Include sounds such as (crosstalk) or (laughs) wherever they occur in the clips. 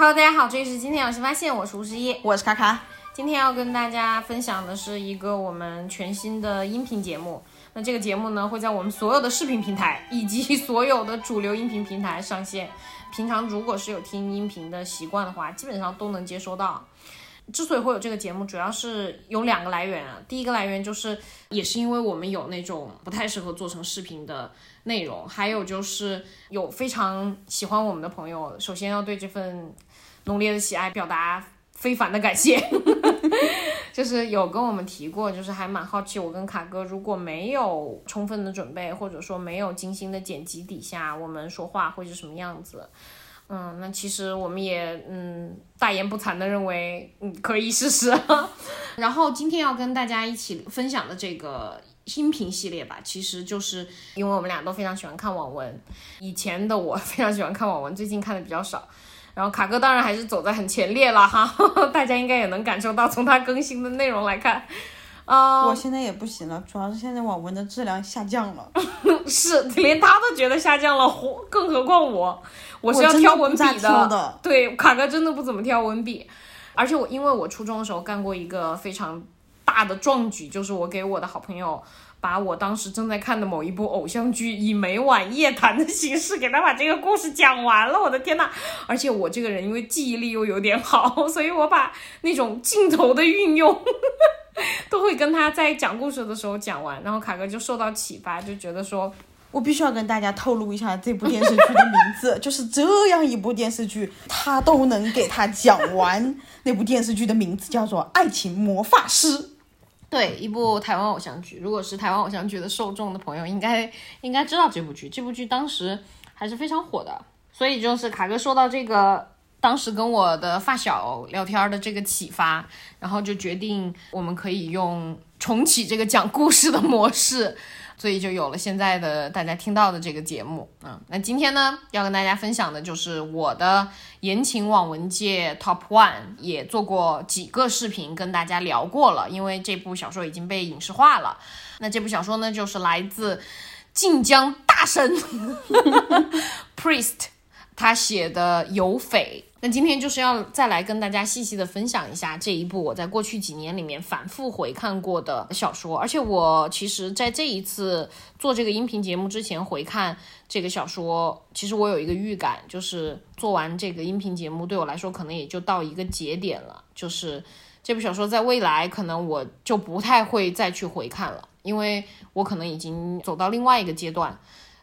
Hello，大家好，这里是今天有新发现，我是吴十一。我是卡卡。今天要跟大家分享的是一个我们全新的音频节目。那这个节目呢，会在我们所有的视频平台以及所有的主流音频平台上线。平常如果是有听音频的习惯的话，基本上都能接收到。之所以会有这个节目，主要是有两个来源啊。第一个来源就是，也是因为我们有那种不太适合做成视频的内容，还有就是有非常喜欢我们的朋友，首先要对这份浓烈的喜爱表达非凡的感谢。(laughs) 就是有跟我们提过，就是还蛮好奇，我跟卡哥如果没有充分的准备，或者说没有精心的剪辑底下，我们说话会是什么样子。嗯，那其实我们也嗯大言不惭的认为，嗯可以试试。(laughs) 然后今天要跟大家一起分享的这个音频系列吧，其实就是因为我们俩都非常喜欢看网文，以前的我 (laughs) 非常喜欢看网文，最近看的比较少。然后卡哥当然还是走在很前列了哈，(laughs) 大家应该也能感受到，从他更新的内容来看，啊、我现在也不行了，主要是现在网文的质量下降了。(laughs) 是连他都觉得下降了，何更何况我，我是要挑文笔的对，卡哥真的不怎么挑文笔，而且我因为我初中的时候干过一个非常大的壮举，就是我给我的好朋友。把我当时正在看的某一部偶像剧，以每晚夜谈的形式给他把这个故事讲完了。我的天呐！而且我这个人因为记忆力又有点好，所以我把那种镜头的运用 (laughs) 都会跟他在讲故事的时候讲完。然后卡哥就受到启发，就觉得说，我必须要跟大家透露一下这部电视剧的名字，就是这样一部电视剧，他都能给他讲完。那部电视剧的名字叫做《爱情魔法师》。对，一部台湾偶像剧。如果是台湾偶像剧的受众的朋友，应该应该知道这部剧。这部剧当时还是非常火的，所以就是卡哥说到这个，当时跟我的发小聊天的这个启发，然后就决定我们可以用重启这个讲故事的模式。所以就有了现在的大家听到的这个节目，嗯，那今天呢要跟大家分享的就是我的言情网文界 Top One，也做过几个视频跟大家聊过了，因为这部小说已经被影视化了。那这部小说呢，就是来自晋江大神 (laughs) Priest 他写的《有匪》。那今天就是要再来跟大家细细的分享一下这一部我在过去几年里面反复回看过的小说，而且我其实在这一次做这个音频节目之前回看这个小说，其实我有一个预感，就是做完这个音频节目对我来说可能也就到一个节点了，就是这部小说在未来可能我就不太会再去回看了，因为我可能已经走到另外一个阶段，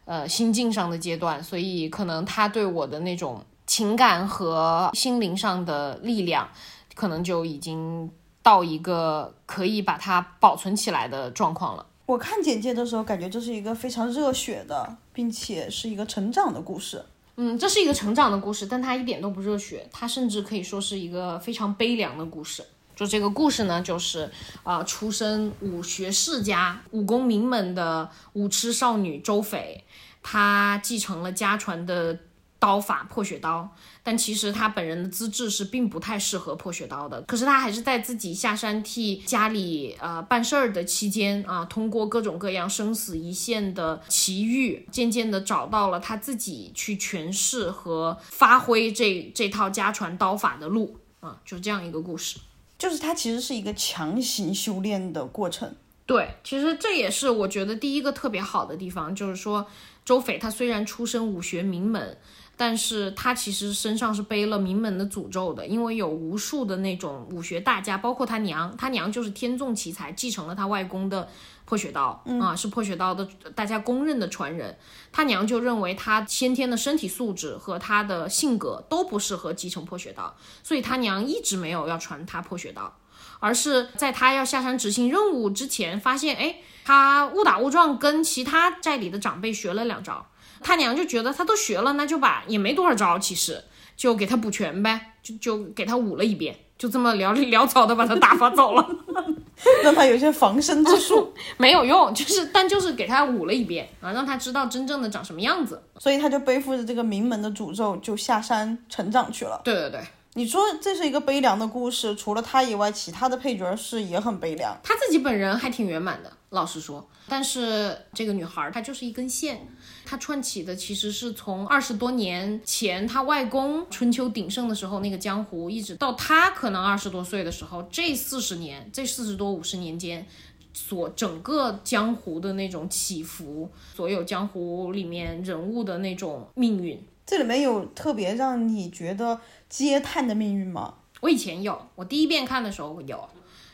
呃，心境上的阶段，所以可能他对我的那种。情感和心灵上的力量，可能就已经到一个可以把它保存起来的状况了。我看简介的时候，感觉这是一个非常热血的，并且是一个成长的故事。嗯，这是一个成长的故事，但它一点都不热血，它甚至可以说是一个非常悲凉的故事。就这个故事呢，就是啊、呃，出身武学世家、武功名门的武痴少女周斐，她继承了家传的。刀法破血刀，但其实她本人的资质是并不太适合破血刀的。可是她还是在自己下山替家里呃办事儿的期间啊，通过各种各样生死一线的奇遇，渐渐的找到了她自己去诠释和发挥这这套家传刀法的路啊，就这样一个故事。就是它其实是一个强行修炼的过程。对，其实这也是我觉得第一个特别好的地方，就是说周斐他虽然出身武学名门。但是他其实身上是背了名门的诅咒的，因为有无数的那种武学大家，包括他娘，他娘就是天纵奇才，继承了他外公的破血刀，嗯、啊，是破血刀的大家公认的传人。他娘就认为他先天的身体素质和他的性格都不适合继承破血刀，所以他娘一直没有要传他破血刀，而是在他要下山执行任务之前，发现哎，他误打误撞跟其他寨里的长辈学了两招。他娘就觉得他都学了，那就把也没多少招，其实就给他补全呗，就就给他舞了一遍，就这么潦潦草的把他打发走了，(laughs) 让他有些防身之术，(laughs) 没有用，就是但就是给他舞了一遍啊，让他知道真正的长什么样子，所以他就背负着这个名门的诅咒，就下山成长去了。对对对，你说这是一个悲凉的故事，除了他以外，其他的配角是也很悲凉。他自己本人还挺圆满的，老实说，但是这个女孩儿她就是一根线，她串起的其实是从二十多年前她外公春秋鼎盛的时候那个江湖，一直到她可能二十多岁的时候，这四十年，这四十多五十年间。所整个江湖的那种起伏，所有江湖里面人物的那种命运，这里面有特别让你觉得嗟叹的命运吗？我以前有，我第一遍看的时候有，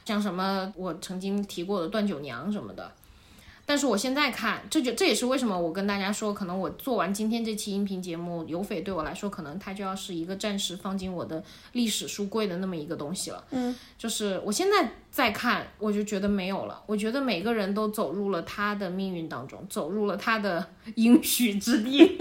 像什么我曾经提过的断九娘什么的。但是我现在看，这就这也是为什么我跟大家说，可能我做完今天这期音频节目，有匪对我来说，可能它就要是一个暂时放进我的历史书柜的那么一个东西了。嗯，就是我现在再看，我就觉得没有了。我觉得每个人都走入了他的命运当中，走入了他的应许之地。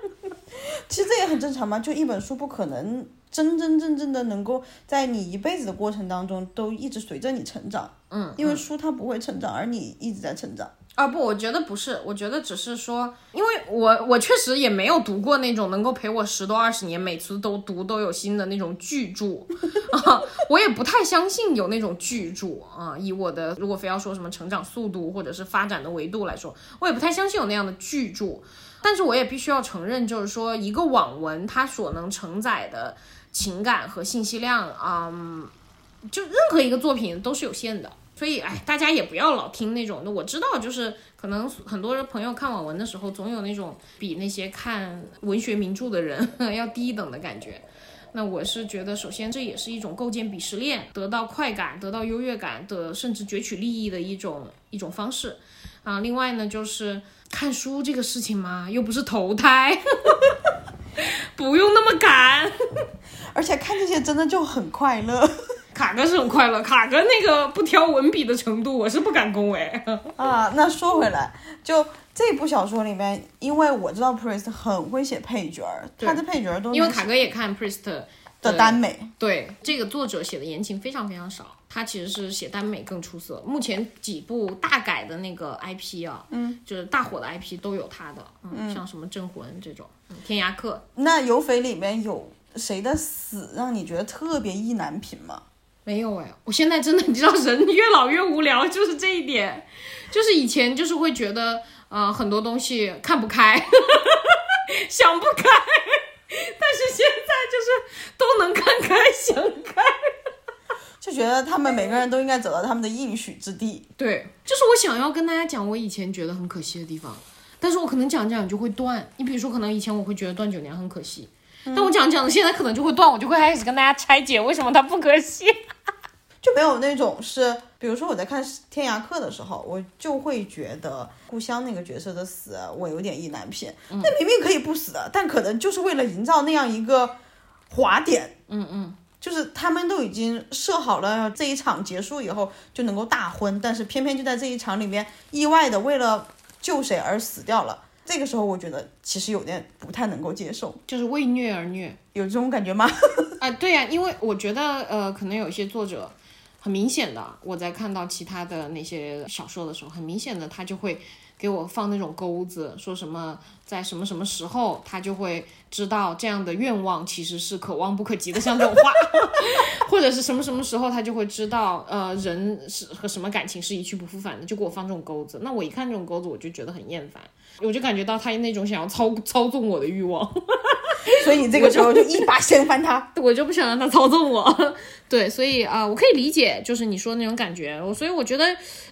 (laughs) 其实这也很正常嘛，就一本书不可能真真正正的能够在你一辈子的过程当中都一直随着你成长。嗯，因为书它不会成长，而你一直在成长。啊不，我觉得不是，我觉得只是说，因为我我确实也没有读过那种能够陪我十多二十年，每次都读都有新的那种巨著 (laughs) 啊，我也不太相信有那种巨著啊。以我的如果非要说什么成长速度或者是发展的维度来说，我也不太相信有那样的巨著。但是我也必须要承认，就是说一个网文它所能承载的情感和信息量啊，就任何一个作品都是有限的。所以，哎，大家也不要老听那种的。我知道，就是可能很多朋友看网文的时候，总有那种比那些看文学名著的人 (laughs) 要低一等的感觉。那我是觉得，首先这也是一种构建鄙视链、得到快感、得到优越感的，甚至攫取利益的一种一种方式啊。另外呢，就是看书这个事情嘛，又不是投胎，(laughs) 不用那么赶，而且看这些真的就很快乐。(laughs) 卡哥是很快乐，卡哥那个不挑文笔的程度，我是不敢恭维 (laughs) 啊。那说回来，就这部小说里面，因为我知道 Priest 很会写配角儿，他的配角儿都因为卡哥也看 Priest 的耽美，对这个作者写的言情非常非常少，他其实是写耽美更出色。目前几部大改的那个 IP 啊，嗯，就是大火的 IP 都有他的，嗯，像什么镇魂这种，天涯客。那有匪里面有谁的死让你觉得特别意难平吗？没有哎，我现在真的你知道，人越老越无聊，(laughs) 就是这一点，就是以前就是会觉得，呃，很多东西看不开，(laughs) 想不开，(laughs) 但是现在就是都能看开想开，就觉得他们每个人都应该走到他们的应许之地。对，就是我想要跟大家讲我以前觉得很可惜的地方，但是我可能讲讲就会断。你比如说，可能以前我会觉得断九娘很可惜。但我讲讲的，现在可能就会断，我就会开始跟大家拆解为什么它不可惜，(laughs) 就没有那种是，比如说我在看《天涯客》的时候，我就会觉得故乡那个角色的死，我有点意难平。那明明可以不死的，但可能就是为了营造那样一个滑点，嗯嗯，就是他们都已经设好了这一场结束以后就能够大婚，但是偏偏就在这一场里面意外的为了救谁而死掉了。这个时候，我觉得其实有点不太能够接受，就是为虐而虐，有这种感觉吗？(laughs) 啊，对呀，因为我觉得，呃，可能有一些作者，很明显的，我在看到其他的那些小说的时候，很明显的，他就会给我放那种钩子，说什么在什么什么时候，他就会知道这样的愿望其实是可望不可及的，像这种话，(laughs) 或者是什么什么时候，他就会知道，呃，人是和什么感情是一去不复返的，就给我放这种钩子，那我一看这种钩子，我就觉得很厌烦。我就感觉到他那种想要操操纵我的欲望，(laughs) 所以你这个时候就一把掀翻他，(laughs) 我就不想让他操纵我。(laughs) 对，所以啊，我可以理解，就是你说那种感觉。我所以我觉得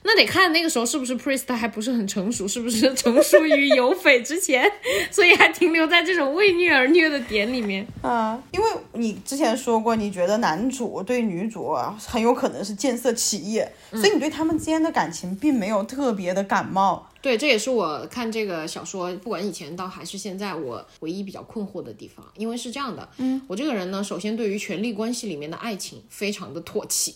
那得看那个时候是不是 Priest 还不是很成熟，是不是成熟于有匪之前，所以还停留在这种为虐而虐的点里面啊。因为你之前说过，你觉得男主对女主很有可能是见色起意，所以你对他们之间的感情并没有特别的感冒。对，这也是我看这个小说，不管以前到还是现在，我唯一比较困惑的地方。因为是这样的，嗯，我这个人呢，首先对于权力关系里面的爱情非常的唾弃，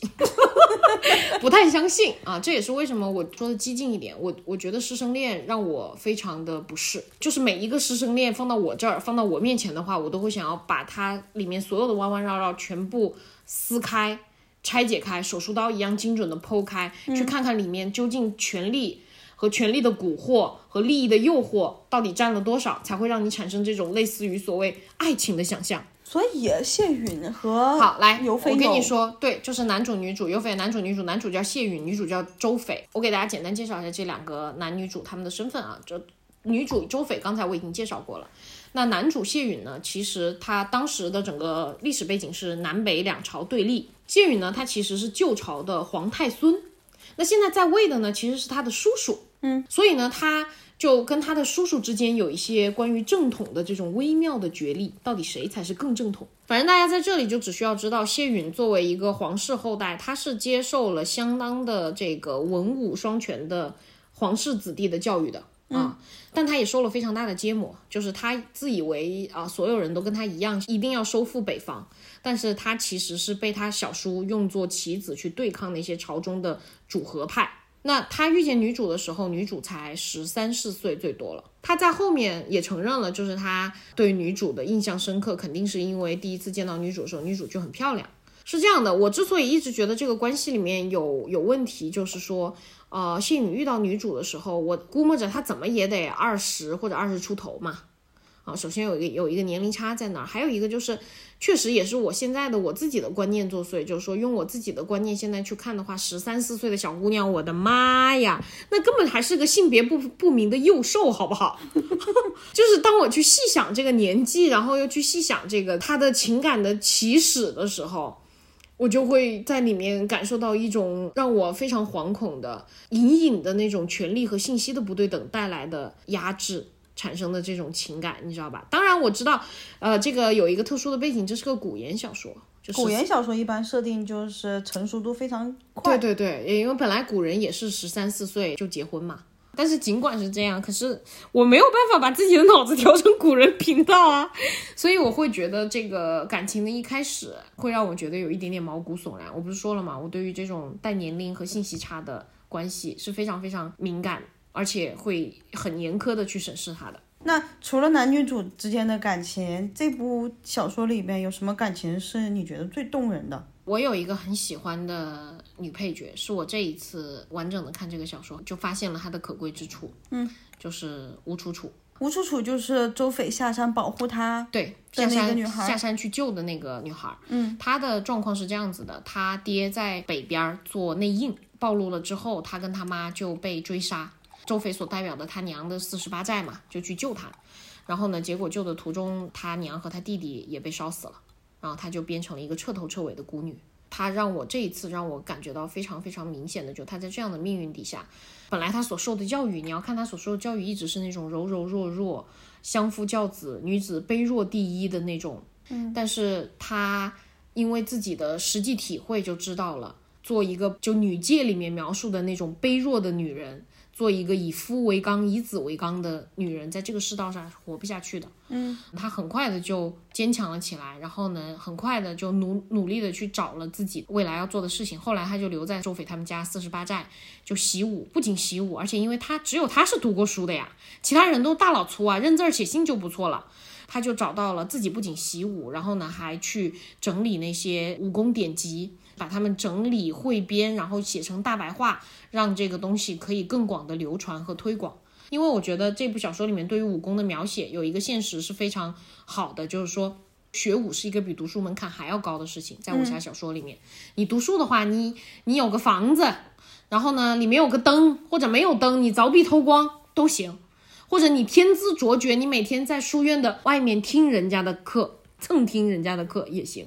(laughs) 不太相信啊。这也是为什么我说的激进一点。我我觉得师生恋让我非常的不适，就是每一个师生恋放到我这儿，放到我面前的话，我都会想要把它里面所有的弯弯绕绕全部撕开、拆解开，手术刀一样精准的剖开，去看看里面究竟权力。和权力的蛊惑和利益的诱惑到底占了多少，才会让你产生这种类似于所谓爱情的想象。所以谢允和好，来，我跟你说，对，就是男主女主，尤菲男主女主，男主叫谢允，女主叫周斐。我给大家简单介绍一下这两个男女主他们的身份啊。这女主周斐刚才我已经介绍过了。那男主谢允呢，其实他当时的整个历史背景是南北两朝对立。谢允呢，他其实是旧朝的皇太孙，那现在在位的呢，其实是他的叔叔。嗯，所以呢，他就跟他的叔叔之间有一些关于正统的这种微妙的角力，到底谁才是更正统？反正大家在这里就只需要知道，谢允作为一个皇室后代，他是接受了相当的这个文武双全的皇室子弟的教育的。啊，但他也受了非常大的揭磨，就是他自以为啊，所有人都跟他一样，一定要收复北方，但是他其实是被他小叔用作棋子去对抗那些朝中的主和派。那他遇见女主的时候，女主才十三四岁最多了。他在后面也承认了，就是他对女主的印象深刻，肯定是因为第一次见到女主的时候，女主就很漂亮。是这样的，我之所以一直觉得这个关系里面有有问题，就是说，呃，谢宇遇到女主的时候，我估摸着她怎么也得二十或者二十出头嘛。啊，首先有一个有一个年龄差在那儿，还有一个就是，确实也是我现在的我自己的观念作祟，就是说用我自己的观念现在去看的话，十三四岁的小姑娘，我的妈呀，那根本还是个性别不不明的幼兽，好不好？(laughs) 就是当我去细想这个年纪，然后又去细想这个她的情感的起始的时候。我就会在里面感受到一种让我非常惶恐的、隐隐的那种权力和信息的不对等带来的压制产生的这种情感，你知道吧？当然我知道，呃，这个有一个特殊的背景，这是个古言小说，就是古言小说一般设定就是成熟度非常快，对对对，因为本来古人也是十三四岁就结婚嘛。但是尽管是这样，可是我没有办法把自己的脑子调成古人频道啊，所以我会觉得这个感情的一开始会让我觉得有一点点毛骨悚然。我不是说了吗？我对于这种带年龄和信息差的关系是非常非常敏感，而且会很严苛的去审视他的。那除了男女主之间的感情，这部小说里面有什么感情是你觉得最动人的？我有一个很喜欢的女配角，是我这一次完整的看这个小说就发现了她的可贵之处。嗯，就是吴楚楚。吴楚楚就是周斐下山保护她对，的下山那个女孩下山去救的那个女孩。嗯，她的状况是这样子的：她爹在北边儿做内应，暴露了之后，她跟她妈就被追杀。周斐所代表的他娘的四十八寨嘛，就去救他。然后呢，结果救的途中，他娘和他弟弟也被烧死了。然后他就变成了一个彻头彻尾的孤女。他让我这一次让我感觉到非常非常明显的，就他在这样的命运底下，本来他所受的教育，你要看他所受的教育一直是那种柔柔弱弱、相夫教子、女子卑弱第一的那种。嗯，但是他因为自己的实际体会就知道了，做一个就女界里面描述的那种卑弱的女人。做一个以夫为纲、以子为纲的女人，在这个世道上是活不下去的。嗯，她很快的就坚强了起来，然后呢，很快的就努努力的去找了自己未来要做的事情。后来她就留在周斐他们家四十八寨，就习武，不仅习武，而且因为她只有她是读过书的呀，其他人都大老粗啊，认字儿写信就不错了。她就找到了自己不仅习武，然后呢，还去整理那些武功典籍。把它们整理汇编，然后写成大白话，让这个东西可以更广的流传和推广。因为我觉得这部小说里面对于武功的描写有一个现实是非常好的，就是说学武是一个比读书门槛还要高的事情。在武侠小说里面，你读书的话，你你有个房子，然后呢里面有个灯，或者没有灯，你凿壁偷光都行，或者你天资卓绝，你每天在书院的外面听人家的课，蹭听人家的课也行。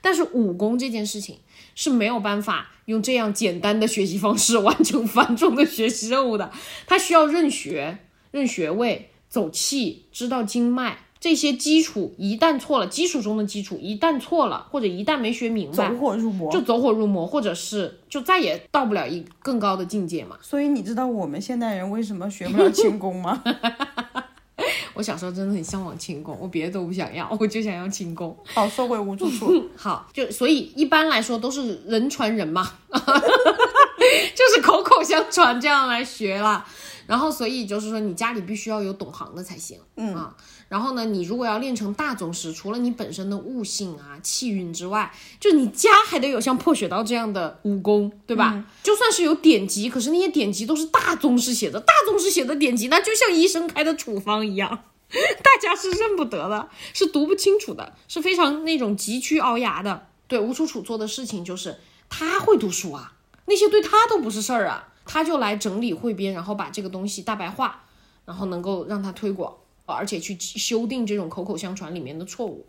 但是武功这件事情。是没有办法用这样简单的学习方式 (laughs) 完成繁重的学习任务的，他需要认学、认穴位、走气、知道经脉这些基础，一旦错了，基础中的基础一旦错了，或者一旦没学明白，走火入魔，就走火入魔，或者是就再也到不了一更高的境界嘛。所以你知道我们现代人为什么学不了轻功吗？(laughs) 我小时候真的很向往轻功，我别的都不想要，我就想要轻功。好，说回无住处。(laughs) 好，就所以一般来说都是人传人嘛，(laughs) 就是口口相传这样来学啦。然后所以就是说你家里必须要有懂行的才行，嗯啊。然后呢，你如果要练成大宗师，除了你本身的悟性啊、气运之外，就你家还得有像破雪刀这样的武功，对吧？就算是有典籍，可是那些典籍都是大宗师写的，大宗师写的典籍，那就像医生开的处方一样，(laughs) 大家是认不得的，是读不清楚的，是非常那种急趋熬牙的。对，吴楚楚做的事情就是他会读书啊，那些对他都不是事儿啊，他就来整理汇编，然后把这个东西大白话，然后能够让他推广。而且去修订这种口口相传里面的错误。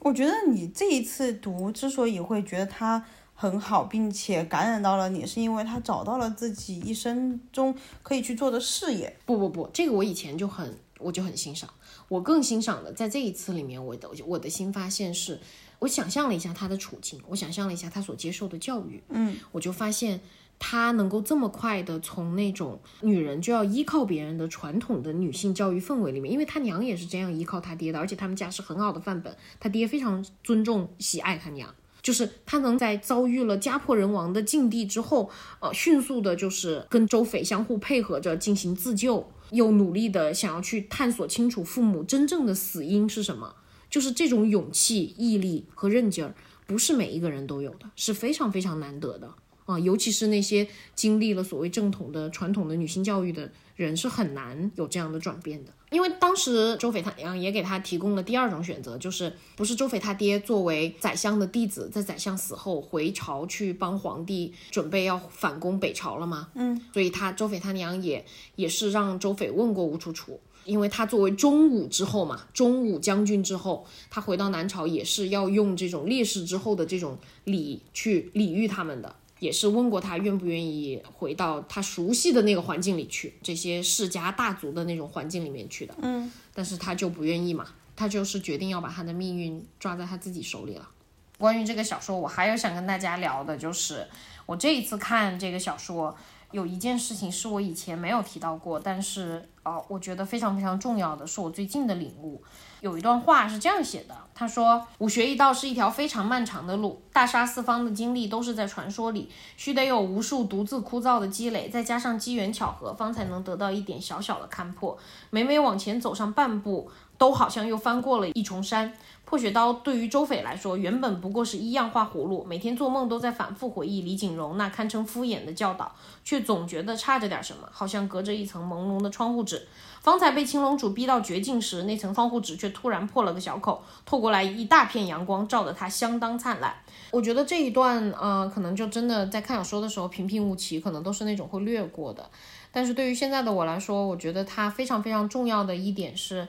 我觉得你这一次读之所以会觉得它很好，并且感染到了你，是因为他找到了自己一生中可以去做的事业。不不不，这个我以前就很我就很欣赏。我更欣赏的在这一次里面，我的我的新发现是，我想象了一下他的处境，我想象了一下他所接受的教育，嗯，我就发现。她能够这么快的从那种女人就要依靠别人的传统的女性教育氛围里面，因为她娘也是这样依靠她爹的，而且他们家是很好的范本，她爹非常尊重喜爱她娘，就是她能在遭遇了家破人亡的境地之后，呃，迅速的就是跟周斐相互配合着进行自救，又努力的想要去探索清楚父母真正的死因是什么，就是这种勇气、毅力和韧劲儿，不是每一个人都有的，是非常非常难得的。啊，尤其是那些经历了所谓正统的、传统的女性教育的人，是很难有这样的转变的。因为当时周斐他娘也给他提供了第二种选择，就是不是周斐他爹作为宰相的弟子，在宰相死后回朝去帮皇帝准备要反攻北朝了吗？嗯，所以他周斐他娘也也是让周斐问过吴楚楚，因为他作为中武之后嘛，中武将军之后，他回到南朝也是要用这种烈士之后的这种礼去礼遇他们的。也是问过他愿不愿意回到他熟悉的那个环境里去，这些世家大族的那种环境里面去的。嗯，但是他就不愿意嘛，他就是决定要把他的命运抓在他自己手里了。关于这个小说，我还有想跟大家聊的，就是我这一次看这个小说，有一件事情是我以前没有提到过，但是哦，我觉得非常非常重要的是我最近的领悟。有一段话是这样写的，他说：“武学一道是一条非常漫长的路，大杀四方的经历都是在传说里，须得有无数独自枯燥的积累，再加上机缘巧合，方才能得到一点小小的看破。每每往前走上半步，都好像又翻过了一重山。”破雪刀对于周斐来说，原本不过是一样画葫芦，每天做梦都在反复回忆李景荣那堪称敷衍的教导，却总觉得差着点什么，好像隔着一层朦胧的窗户纸。方才被青龙主逼到绝境时，那层窗户纸却突然破了个小口，透过来一大片阳光，照得他相当灿烂。我觉得这一段，呃，可能就真的在看小说的时候平平无奇，可能都是那种会略过的。但是对于现在的我来说，我觉得它非常非常重要的一点是。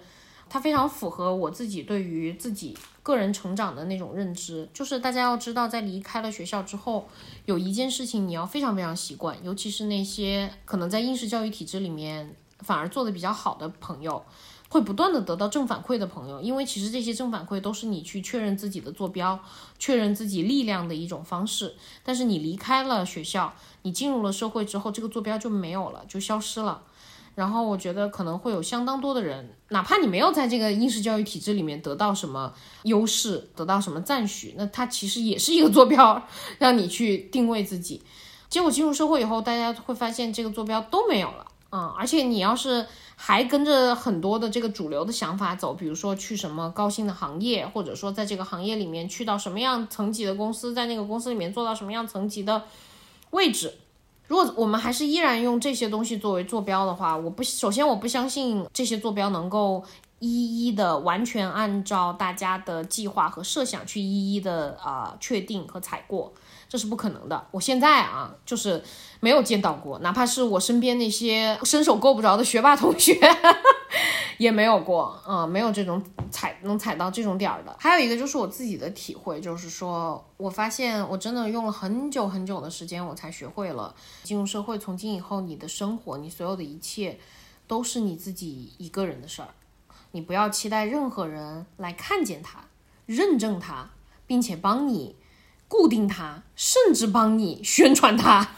它非常符合我自己对于自己个人成长的那种认知，就是大家要知道，在离开了学校之后，有一件事情你要非常非常习惯，尤其是那些可能在应试教育体制里面反而做的比较好的朋友，会不断的得到正反馈的朋友，因为其实这些正反馈都是你去确认自己的坐标、确认自己力量的一种方式。但是你离开了学校，你进入了社会之后，这个坐标就没有了，就消失了。然后我觉得可能会有相当多的人，哪怕你没有在这个应试教育体制里面得到什么优势，得到什么赞许，那它其实也是一个坐标，让你去定位自己。结果进入社会以后，大家会发现这个坐标都没有了，嗯，而且你要是还跟着很多的这个主流的想法走，比如说去什么高薪的行业，或者说在这个行业里面去到什么样层级的公司，在那个公司里面做到什么样层级的位置。如果我们还是依然用这些东西作为坐标的话，我不首先我不相信这些坐标能够一一的完全按照大家的计划和设想去一一的啊确定和踩过，这是不可能的。我现在啊就是没有见到过，哪怕是我身边那些伸手够不着的学霸同学。(laughs) 也没有过，嗯，没有这种踩能踩到这种点儿的。还有一个就是我自己的体会，就是说我发现我真的用了很久很久的时间，我才学会了进入社会。从今以后，你的生活，你所有的一切，都是你自己一个人的事儿。你不要期待任何人来看见它、认证它，并且帮你固定它，甚至帮你 (laughs) 宣传它。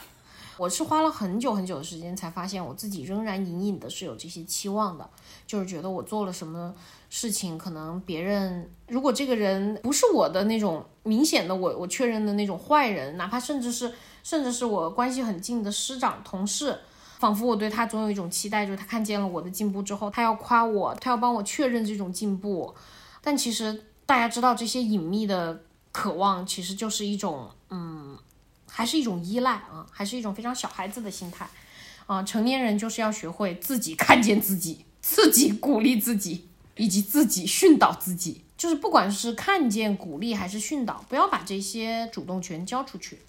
我是花了很久很久的时间，才发现我自己仍然隐隐的是有这些期望的，就是觉得我做了什么事情，可能别人如果这个人不是我的那种明显的我我确认的那种坏人，哪怕甚至是甚至是我关系很近的师长同事，仿佛我对他总有一种期待，就是他看见了我的进步之后，他要夸我，他要帮我确认这种进步。但其实大家知道，这些隐秘的渴望其实就是一种，嗯，还是一种依赖啊，还是一种非常小孩子的心态啊。成年人就是要学会自己看见自己，自己鼓励自己，以及自己训导自己。就是不管是看见、鼓励还是训导，不要把这些主动权交出去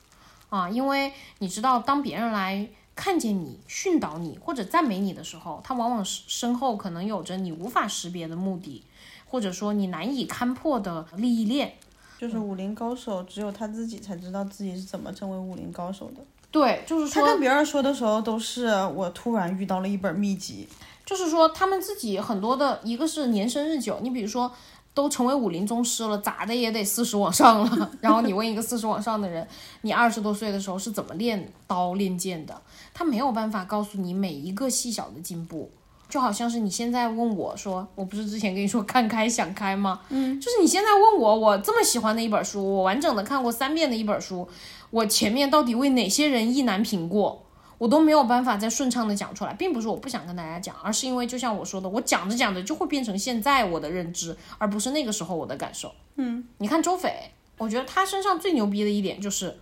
啊，因为你知道，当别人来。看见你训导你或者赞美你的时候，他往往是身后可能有着你无法识别的目的，或者说你难以勘破的利益链。就是武林高手，只有他自己才知道自己是怎么成为武林高手的。对，就是说他跟别人说的时候，都是我突然遇到了一本秘籍。就是说他们自己很多的一个是年深日久，你比如说。都成为武林宗师了，咋的也得四十往上了。(laughs) 然后你问一个四十往上的人，你二十多岁的时候是怎么练刀练剑的？他没有办法告诉你每一个细小的进步，就好像是你现在问我说，我不是之前跟你说看开想开吗？嗯，就是你现在问我，我这么喜欢的一本书，我完整的看过三遍的一本书，我前面到底为哪些人意难平过？我都没有办法再顺畅的讲出来，并不是我不想跟大家讲，而是因为就像我说的，我讲着讲着就会变成现在我的认知，而不是那个时候我的感受。嗯，你看周斐，我觉得他身上最牛逼的一点就是，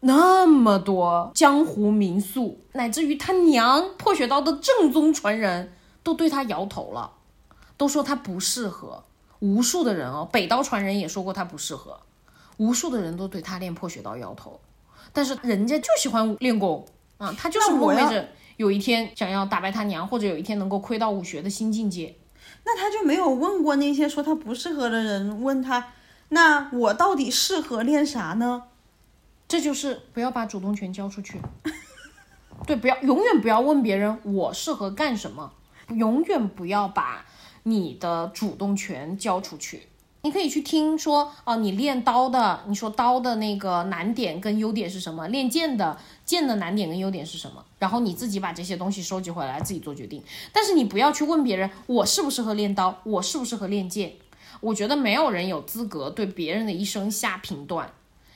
那么多江湖名宿，乃至于他娘破血刀的正宗传人都对他摇头了，都说他不适合。无数的人哦，北刀传人也说过他不适合，无数的人都对他练破血刀摇头，但是人家就喜欢练功。啊，他就是梦寐着有一天想要打败他娘，或者有一天能够窥到武学的新境界。那他就没有问过那些说他不适合的人，问他，那我到底适合练啥呢？这就是不要把主动权交出去。(laughs) 对，不要永远不要问别人我适合干什么，永远不要把你的主动权交出去。你可以去听说哦，你练刀的，你说刀的那个难点跟优点是什么？练剑的剑的难点跟优点是什么？然后你自己把这些东西收集回来，自己做决定。但是你不要去问别人，我适不适合练刀，我适不适合练剑？我觉得没有人有资格对别人的一生下评断，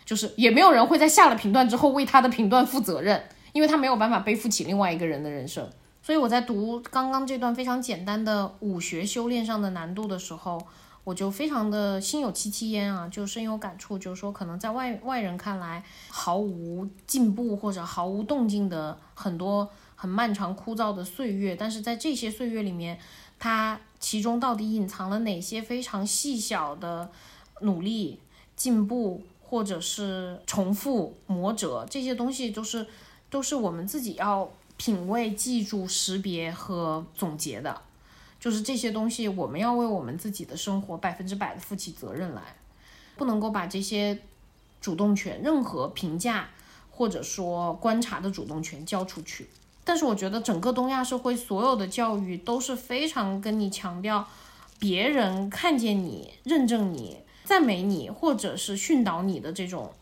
就是也没有人会在下了评断之后为他的评断负责任，因为他没有办法背负起另外一个人的人生。所以我在读刚刚这段非常简单的武学修炼上的难度的时候。我就非常的心有戚戚焉啊，就深有感触，就是说可能在外外人看来毫无进步或者毫无动静的很多很漫长枯燥的岁月，但是在这些岁月里面，它其中到底隐藏了哪些非常细小的努力、进步或者是重复磨折，这些东西都是都是我们自己要品味、记住、识别和总结的。就是这些东西，我们要为我们自己的生活百分之百的负起责任来，不能够把这些主动权、任何评价或者说观察的主动权交出去。但是我觉得整个东亚社会所有的教育都是非常跟你强调，别人看见你、认证你、赞美你，或者是训导你的这种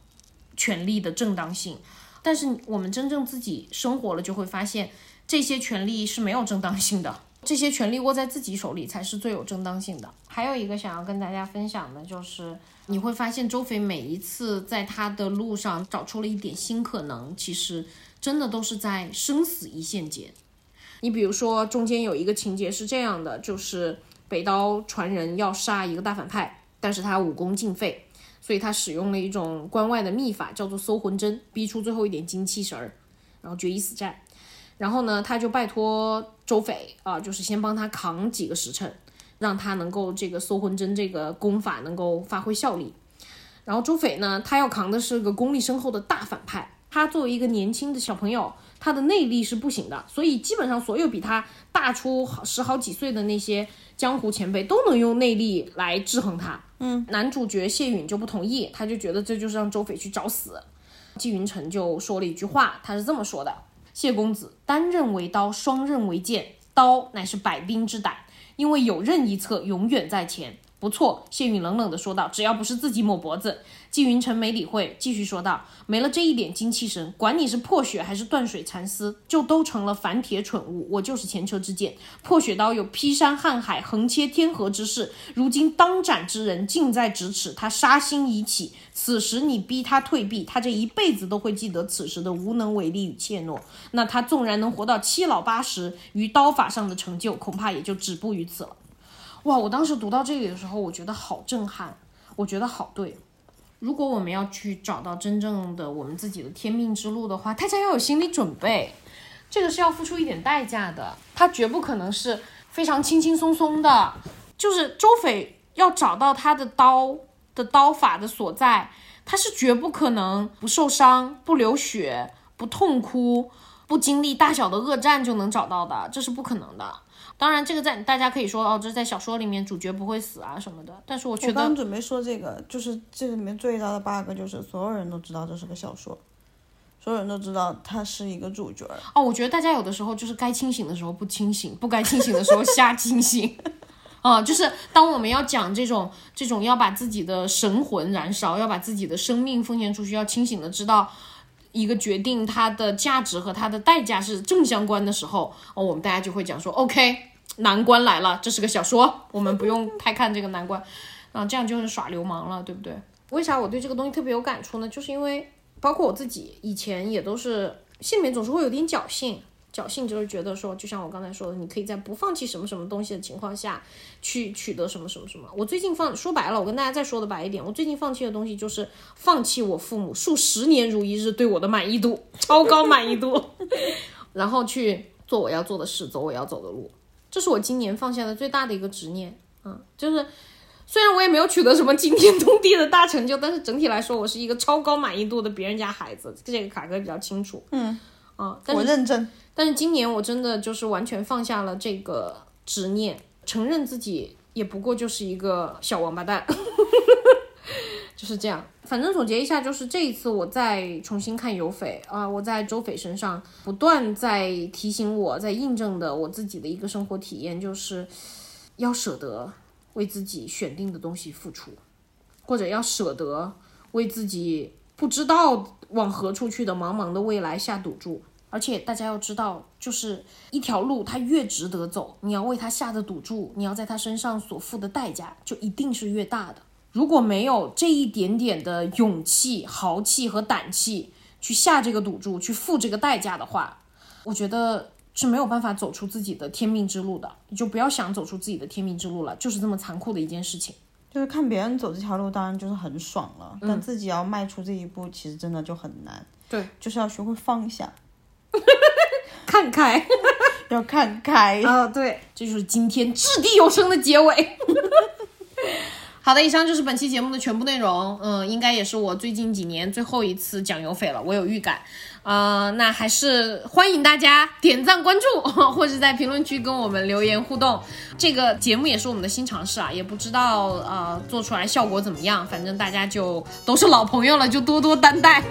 权利的正当性。但是我们真正自己生活了，就会发现这些权利是没有正当性的。这些权利握在自己手里才是最有正当性的。还有一个想要跟大家分享的就是，你会发现周飞每一次在他的路上找出了一点新可能，其实真的都是在生死一线间。你比如说，中间有一个情节是这样的，就是北刀传人要杀一个大反派，但是他武功尽废，所以他使用了一种关外的秘法，叫做搜魂针，逼出最后一点精气神儿，然后决一死战。然后呢，他就拜托周斐啊，就是先帮他扛几个时辰，让他能够这个搜魂针这个功法能够发挥效力。然后周斐呢，他要扛的是个功力深厚的大反派，他作为一个年轻的小朋友，他的内力是不行的，所以基本上所有比他大出好十好几岁的那些江湖前辈都能用内力来制衡他。嗯，男主角谢允就不同意，他就觉得这就是让周斐去找死。纪云尘就说了一句话，他是这么说的。谢公子单刃为刀，双刃为剑，刀乃是百兵之胆，因为有刃一侧，永远在前。不错，谢允冷冷地说道：“只要不是自己抹脖子。”季云晨没理会，继续说道：“没了这一点精气神，管你是破血还是断水蚕丝，就都成了凡铁蠢物。我就是前车之鉴，破血刀有劈山撼海、横切天河之势，如今当斩之人近在咫尺，他杀心已起。此时你逼他退避，他这一辈子都会记得此时的无能为力与怯懦。那他纵然能活到七老八十，于刀法上的成就，恐怕也就止步于此了。”哇！我当时读到这里的时候，我觉得好震撼，我觉得好对。如果我们要去找到真正的我们自己的天命之路的话，大家要有心理准备，这个是要付出一点代价的。它绝不可能是非常轻轻松松的。就是周斐要找到他的刀的刀法的所在，他是绝不可能不受伤、不流血、不痛哭、不经历大小的恶战就能找到的，这是不可能的。当然，这个在大家可以说哦，这在小说里面主角不会死啊什么的。但是我觉得，我刚准备说这个，就是这里面最大的 bug 就是所有人都知道这是个小说，所有人都知道他是一个主角。哦，我觉得大家有的时候就是该清醒的时候不清醒，不该清醒的时候瞎清醒。(laughs) 啊，就是当我们要讲这种这种要把自己的神魂燃烧，要把自己的生命奉献出去，要清醒的知道一个决定它的价值和它的代价是正相关的时候，哦，我们大家就会讲说，OK。难关来了，这是个小说，我们不用太看这个难关，(laughs) 啊，这样就是耍流氓了，对不对？为啥我对这个东西特别有感触呢？就是因为包括我自己以前也都是心里面总是会有点侥幸，侥幸就是觉得说，就像我刚才说的，你可以在不放弃什么什么东西的情况下去取得什么什么什么。我最近放说白了，我跟大家再说的白一点，我最近放弃的东西就是放弃我父母数十年如一日对我的满意度，超高满意度，(laughs) 然后去做我要做的事，走我要走的路。这是我今年放下的最大的一个执念，嗯，就是虽然我也没有取得什么惊天动地的大成就，但是整体来说，我是一个超高满意度的别人家孩子。这个卡哥比较清楚，嗯，啊，我认真。但是今年我真的就是完全放下了这个执念，承认自己也不过就是一个小王八蛋。(laughs) 就是这样，反正总结一下，就是这一次我再重新看有匪啊，我在周匪身上不断在提醒我，在印证的我自己的一个生活体验，就是要舍得为自己选定的东西付出，或者要舍得为自己不知道往何处去的茫茫的未来下赌注。而且大家要知道，就是一条路，它越值得走，你要为它下的赌注，你要在它身上所付的代价，就一定是越大的。如果没有这一点点的勇气、豪气和胆气去下这个赌注、去付这个代价的话，我觉得是没有办法走出自己的天命之路的。你就不要想走出自己的天命之路了，就是这么残酷的一件事情。就是看别人走这条路，当然就是很爽了，但自己要迈出这一步，其实真的就很难。对，就是要学会放下，看开，(laughs) 要看开啊！对，这就是今天掷地有声的结尾。(laughs) 好的，以上就是本期节目的全部内容。嗯，应该也是我最近几年最后一次讲油匪了，我有预感。呃，那还是欢迎大家点赞关注，(laughs) 或者在评论区跟我们留言互动。这个节目也是我们的新尝试啊，也不知道呃做出来效果怎么样。反正大家就都是老朋友了，就多多担待。